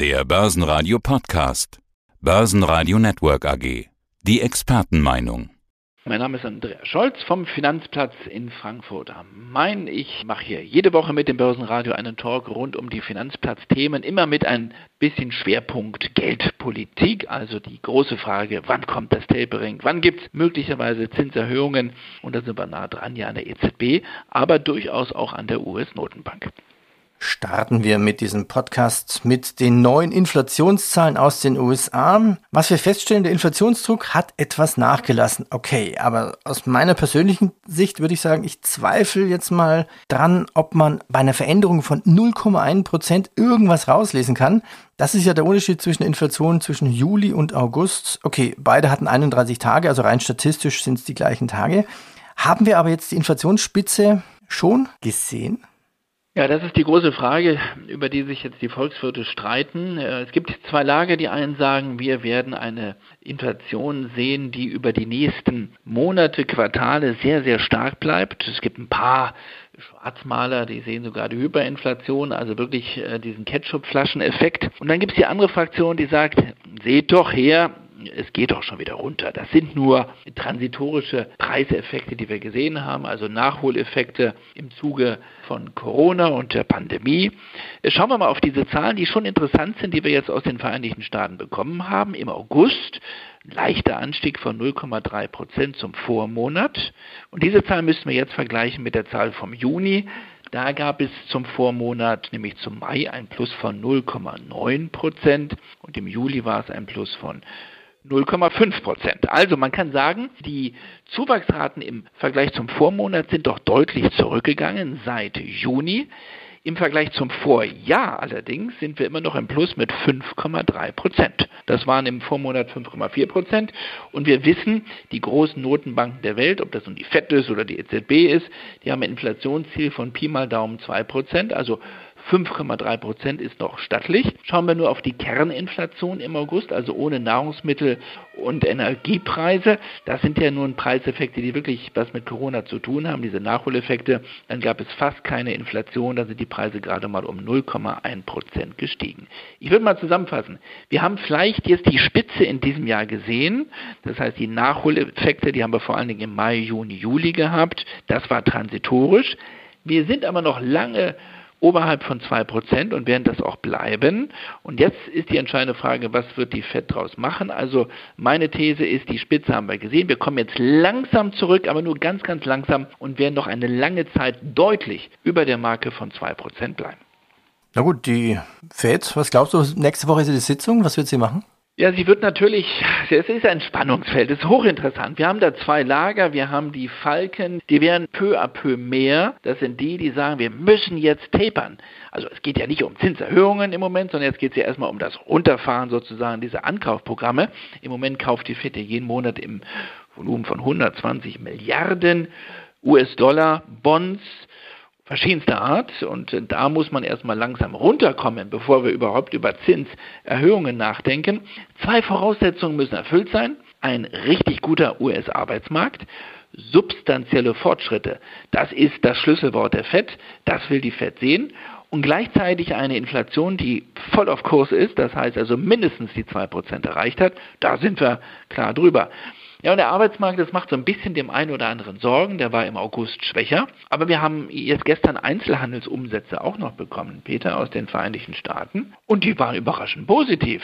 Der Börsenradio Podcast. Börsenradio Network AG. Die Expertenmeinung. Mein Name ist Andreas Scholz vom Finanzplatz in Frankfurt am Main. Ich mache hier jede Woche mit dem Börsenradio einen Talk rund um die Finanzplatzthemen, immer mit ein bisschen Schwerpunkt Geldpolitik, also die große Frage, wann kommt das Tapering, wann gibt es möglicherweise Zinserhöhungen und da sind wir nah dran ja an der EZB, aber durchaus auch an der US-Notenbank starten wir mit diesem Podcast mit den neuen Inflationszahlen aus den USA. Was wir feststellen, der Inflationsdruck hat etwas nachgelassen. Okay, aber aus meiner persönlichen Sicht würde ich sagen, ich zweifle jetzt mal dran, ob man bei einer Veränderung von 0,1 Prozent irgendwas rauslesen kann. Das ist ja der Unterschied zwischen Inflation zwischen Juli und August. Okay, beide hatten 31 Tage, also rein statistisch sind es die gleichen Tage. Haben wir aber jetzt die Inflationsspitze schon gesehen? Ja, das ist die große Frage, über die sich jetzt die Volkswirte streiten. Äh, es gibt zwei Lager, die einen sagen, wir werden eine Inflation sehen, die über die nächsten Monate, Quartale sehr, sehr stark bleibt. Es gibt ein paar Schwarzmaler, die sehen sogar die Hyperinflation, also wirklich äh, diesen Ketchup-Flaschen-Effekt. Und dann gibt es die andere Fraktion, die sagt, seht doch her, es geht doch schon wieder runter. Das sind nur transitorische Preiseffekte, die wir gesehen haben, also Nachholeffekte im Zuge von Corona und der Pandemie. Schauen wir mal auf diese Zahlen, die schon interessant sind, die wir jetzt aus den Vereinigten Staaten bekommen haben. Im August leichter Anstieg von 0,3 Prozent zum Vormonat. Und diese Zahl müssen wir jetzt vergleichen mit der Zahl vom Juni. Da gab es zum Vormonat, nämlich zum Mai, ein Plus von 0,9 Prozent und im Juli war es ein Plus von 0,5 Prozent. Also man kann sagen, die Zuwachsraten im Vergleich zum Vormonat sind doch deutlich zurückgegangen seit Juni. Im Vergleich zum Vorjahr allerdings sind wir immer noch im Plus mit 5,3 Prozent. Das waren im Vormonat 5,4 Prozent. Und wir wissen, die großen Notenbanken der Welt, ob das nun die FED ist oder die EZB ist, die haben ein Inflationsziel von Pi mal Daumen 2 Prozent, also 5,3 Prozent ist noch stattlich. Schauen wir nur auf die Kerninflation im August, also ohne Nahrungsmittel und Energiepreise. Das sind ja nun Preiseffekte, die wirklich was mit Corona zu tun haben, diese Nachholeffekte. Dann gab es fast keine Inflation, da sind die Preise gerade mal um 0,1 Prozent gestiegen. Ich würde mal zusammenfassen. Wir haben vielleicht jetzt die Spitze in diesem Jahr gesehen. Das heißt, die Nachholeffekte, die haben wir vor allen Dingen im Mai, Juni, Juli gehabt. Das war transitorisch. Wir sind aber noch lange oberhalb von 2% und werden das auch bleiben. Und jetzt ist die entscheidende Frage, was wird die FED daraus machen? Also meine These ist, die Spitze haben wir gesehen. Wir kommen jetzt langsam zurück, aber nur ganz, ganz langsam und werden noch eine lange Zeit deutlich über der Marke von 2% bleiben. Na gut, die FED, was glaubst du, nächste Woche ist die Sitzung, was wird sie machen? Ja, sie wird natürlich, es ist ein Spannungsfeld, es ist hochinteressant. Wir haben da zwei Lager, wir haben die Falken, die werden peu à peu mehr. Das sind die, die sagen, wir müssen jetzt tapern. Also es geht ja nicht um Zinserhöhungen im Moment, sondern jetzt geht es ja erstmal um das Runterfahren sozusagen dieser Ankaufprogramme. Im Moment kauft die FED jeden Monat im Volumen von 120 Milliarden US-Dollar Bonds verschiedenster Art und da muss man erstmal langsam runterkommen, bevor wir überhaupt über Zinserhöhungen nachdenken. Zwei Voraussetzungen müssen erfüllt sein. Ein richtig guter US-Arbeitsmarkt, substanzielle Fortschritte. Das ist das Schlüsselwort der FED. Das will die FED sehen. Und gleichzeitig eine Inflation, die voll auf Kurs ist, das heißt also mindestens die 2% erreicht hat. Da sind wir klar drüber. Ja, und der Arbeitsmarkt, das macht so ein bisschen dem einen oder anderen Sorgen. Der war im August schwächer. Aber wir haben jetzt gestern Einzelhandelsumsätze auch noch bekommen, Peter, aus den Vereinigten Staaten. Und die waren überraschend positiv.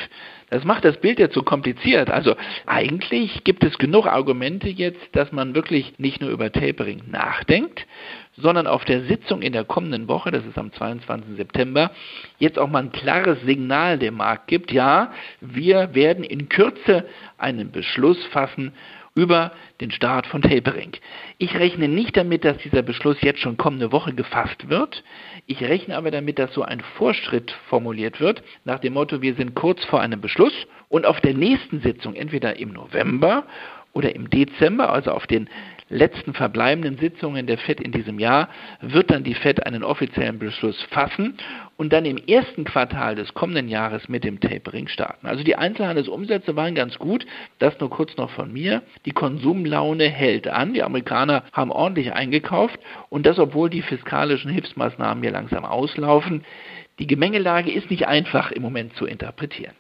Das macht das Bild jetzt so kompliziert. Also eigentlich gibt es genug Argumente jetzt, dass man wirklich nicht nur über Tapering nachdenkt, sondern auf der Sitzung in der kommenden Woche, das ist am 22. September, jetzt auch mal ein klares Signal dem Markt gibt, ja, wir werden in Kürze einen Beschluss fassen über den Start von Tapering. Ich rechne nicht damit, dass dieser Beschluss jetzt schon kommende Woche gefasst wird. Ich rechne aber damit, dass so ein Vorschritt formuliert wird, nach dem Motto, wir sind kurz vor einem Beschluss und auf der nächsten Sitzung, entweder im November oder im Dezember, also auf den letzten verbleibenden Sitzungen der FED in diesem Jahr wird dann die FED einen offiziellen Beschluss fassen und dann im ersten Quartal des kommenden Jahres mit dem Tapering starten. Also die Einzelhandelsumsätze waren ganz gut. Das nur kurz noch von mir. Die Konsumlaune hält an. Die Amerikaner haben ordentlich eingekauft und das, obwohl die fiskalischen Hilfsmaßnahmen hier langsam auslaufen. die Gemengelage ist nicht einfach im Moment zu interpretieren.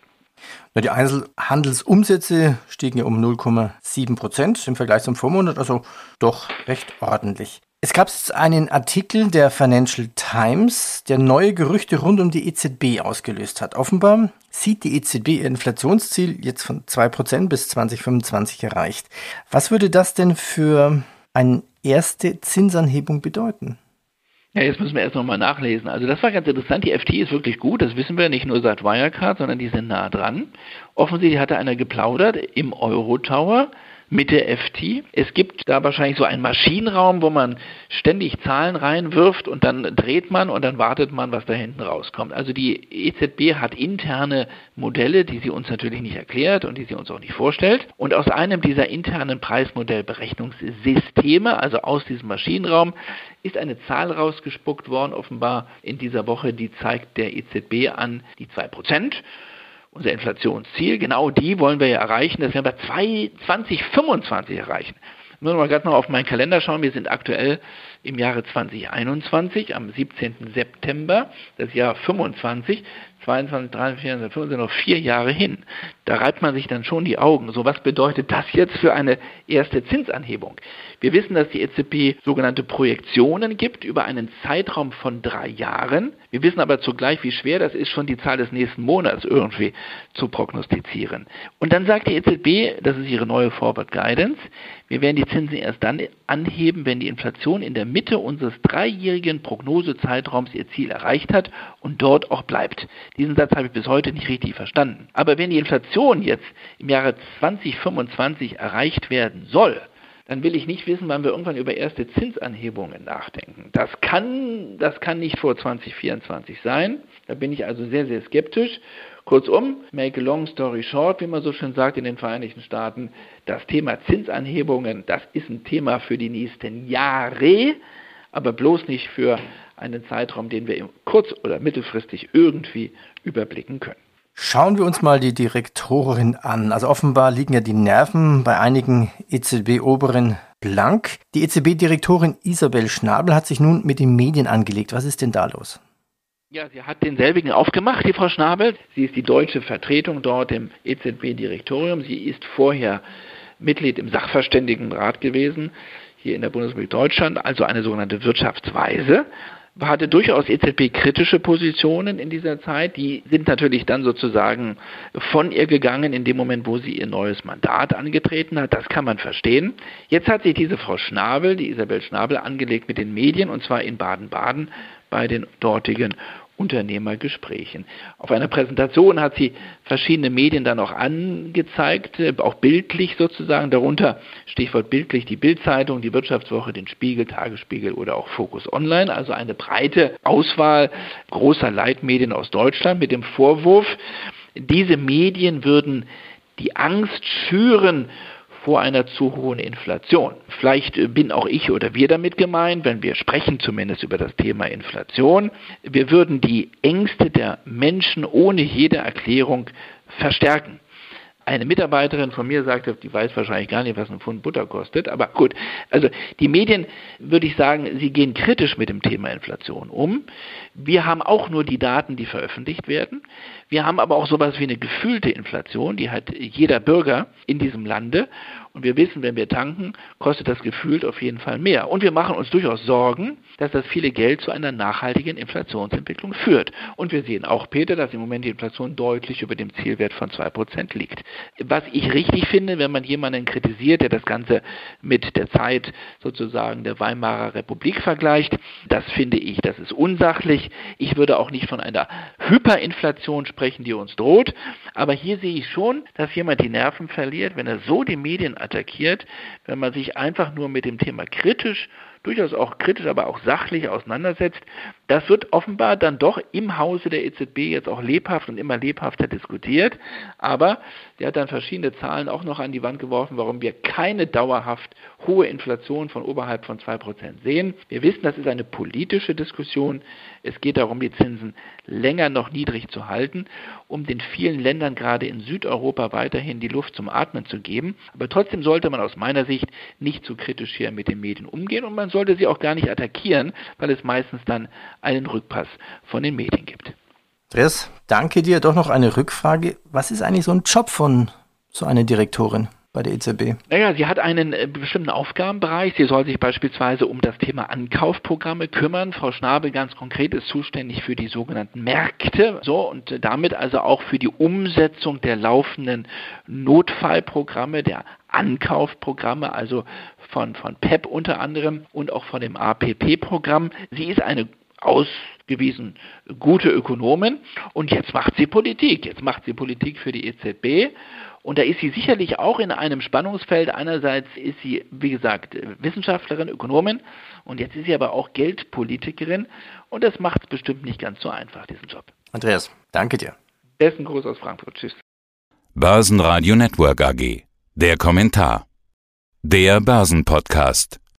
Die Einzelhandelsumsätze stiegen ja um 0,7 Prozent im Vergleich zum Vormonat, also doch recht ordentlich. Es gab einen Artikel der Financial Times, der neue Gerüchte rund um die EZB ausgelöst hat. Offenbar sieht die EZB ihr Inflationsziel jetzt von 2% bis 2025 erreicht. Was würde das denn für eine erste Zinsanhebung bedeuten? Ja, jetzt müssen wir erst nochmal nachlesen. Also das war ganz interessant. Die FT ist wirklich gut, das wissen wir nicht nur seit Wirecard, sondern die sind nah dran. Offensichtlich hatte einer geplaudert im Euro-Tower mit der FT. Es gibt da wahrscheinlich so einen Maschinenraum, wo man ständig Zahlen reinwirft und dann dreht man und dann wartet man, was da hinten rauskommt. Also die EZB hat interne Modelle, die sie uns natürlich nicht erklärt und die sie uns auch nicht vorstellt. Und aus einem dieser internen Preismodellberechnungssysteme, also aus diesem Maschinenraum, ist eine Zahl rausgespuckt worden, offenbar in dieser Woche, die zeigt der EZB an die 2 Prozent unser Inflationsziel, genau die wollen wir ja erreichen, das werden wir 2025 erreichen. Ich muss mal gerade noch auf meinen Kalender schauen, wir sind aktuell im Jahre 2021, am 17. September, das Jahr 25, 22, 23, 24, 25 sind noch vier Jahre hin. Da reibt man sich dann schon die Augen. So, was bedeutet das jetzt für eine erste Zinsanhebung? Wir wissen, dass die EZB sogenannte Projektionen gibt über einen Zeitraum von drei Jahren. Wir wissen aber zugleich, wie schwer das ist, schon die Zahl des nächsten Monats irgendwie zu prognostizieren. Und dann sagt die EZB, das ist ihre neue Forward Guidance, wir werden die Zinsen erst dann anheben, wenn die Inflation in der Mitte unseres dreijährigen Prognosezeitraums ihr Ziel erreicht hat und dort auch bleibt. Diesen Satz habe ich bis heute nicht richtig verstanden. Aber wenn die Inflation jetzt im Jahre 2025 erreicht werden soll, dann will ich nicht wissen, wann wir irgendwann über erste Zinsanhebungen nachdenken. Das kann, das kann nicht vor 2024 sein. Da bin ich also sehr, sehr skeptisch. Kurzum, make a long story short, wie man so schön sagt in den Vereinigten Staaten, das Thema Zinsanhebungen, das ist ein Thema für die nächsten Jahre, aber bloß nicht für einen Zeitraum, den wir kurz- oder mittelfristig irgendwie überblicken können. Schauen wir uns mal die Direktorin an. Also offenbar liegen ja die Nerven bei einigen EZB-Oberen blank. Die EZB-Direktorin Isabel Schnabel hat sich nun mit den Medien angelegt. Was ist denn da los? Ja, sie hat denselbigen aufgemacht, die Frau Schnabel. Sie ist die deutsche Vertretung dort im EZB-Direktorium. Sie ist vorher Mitglied im Sachverständigenrat gewesen, hier in der Bundesrepublik Deutschland, also eine sogenannte Wirtschaftsweise hatte durchaus EZB-kritische Positionen in dieser Zeit. Die sind natürlich dann sozusagen von ihr gegangen in dem Moment, wo sie ihr neues Mandat angetreten hat. Das kann man verstehen. Jetzt hat sich diese Frau Schnabel, die Isabel Schnabel, angelegt mit den Medien und zwar in Baden-Baden bei den dortigen Unternehmergesprächen. Auf einer Präsentation hat sie verschiedene Medien dann auch angezeigt, äh, auch bildlich sozusagen, darunter Stichwort bildlich die Bildzeitung, die Wirtschaftswoche, den Spiegel, Tagesspiegel oder auch Focus Online, also eine breite Auswahl großer Leitmedien aus Deutschland mit dem Vorwurf, diese Medien würden die Angst schüren vor einer zu hohen Inflation. Vielleicht äh, bin auch ich oder wir damit gemeint, wenn wir sprechen zumindest über das Thema Inflation. Wir würden die Ängste der Menschen ohne jede Erklärung verstärken. Eine Mitarbeiterin von mir sagte, die weiß wahrscheinlich gar nicht, was ein Pfund Butter kostet, aber gut. Also die Medien, würde ich sagen, sie gehen kritisch mit dem Thema Inflation um. Wir haben auch nur die Daten, die veröffentlicht werden. Wir haben aber auch sowas wie eine gefühlte Inflation, die hat jeder Bürger in diesem Lande. Und wir wissen, wenn wir tanken, kostet das gefühlt auf jeden Fall mehr. Und wir machen uns durchaus Sorgen, dass das viele Geld zu einer nachhaltigen Inflationsentwicklung führt. Und wir sehen auch, Peter, dass im Moment die Inflation deutlich über dem Zielwert von 2% liegt. Was ich richtig finde, wenn man jemanden kritisiert, der das Ganze mit der Zeit sozusagen der Weimarer Republik vergleicht, das finde ich, das ist unsachlich. Ich würde auch nicht von einer Hyperinflation sprechen, die uns droht. Aber hier sehe ich schon, dass jemand die Nerven verliert, wenn er so die Medien attackiert, wenn man sich einfach nur mit dem Thema kritisch durchaus auch kritisch, aber auch sachlich auseinandersetzt. Das wird offenbar dann doch im Hause der EZB jetzt auch lebhaft und immer lebhafter diskutiert. Aber sie hat dann verschiedene Zahlen auch noch an die Wand geworfen, warum wir keine dauerhaft hohe Inflation von oberhalb von 2% sehen. Wir wissen, das ist eine politische Diskussion. Es geht darum, die Zinsen länger noch niedrig zu halten, um den vielen Ländern gerade in Südeuropa weiterhin die Luft zum Atmen zu geben. Aber trotzdem sollte man aus meiner Sicht nicht zu kritisch hier mit den Medien umgehen und man sollte sie auch gar nicht attackieren, weil es meistens dann einen Rückpass von den Medien gibt. Andreas, danke dir. Doch noch eine Rückfrage. Was ist eigentlich so ein Job von so einer Direktorin? bei der EZB? Naja, sie hat einen äh, bestimmten Aufgabenbereich. Sie soll sich beispielsweise um das Thema Ankaufprogramme kümmern. Frau Schnabel ganz konkret ist zuständig für die sogenannten Märkte. So und äh, damit also auch für die Umsetzung der laufenden Notfallprogramme, der Ankaufprogramme, also von, von PEP unter anderem und auch von dem APP-Programm. Sie ist eine ausgewiesen gute Ökonomin und jetzt macht sie Politik. Jetzt macht sie Politik für die EZB und da ist sie sicherlich auch in einem Spannungsfeld. Einerseits ist sie, wie gesagt, Wissenschaftlerin, Ökonomin und jetzt ist sie aber auch Geldpolitikerin und das macht es bestimmt nicht ganz so einfach, diesen Job. Andreas, danke dir. Besten Gruß aus Frankfurt. Tschüss. Börsenradio Network AG. Der Kommentar. Der Börsenpodcast.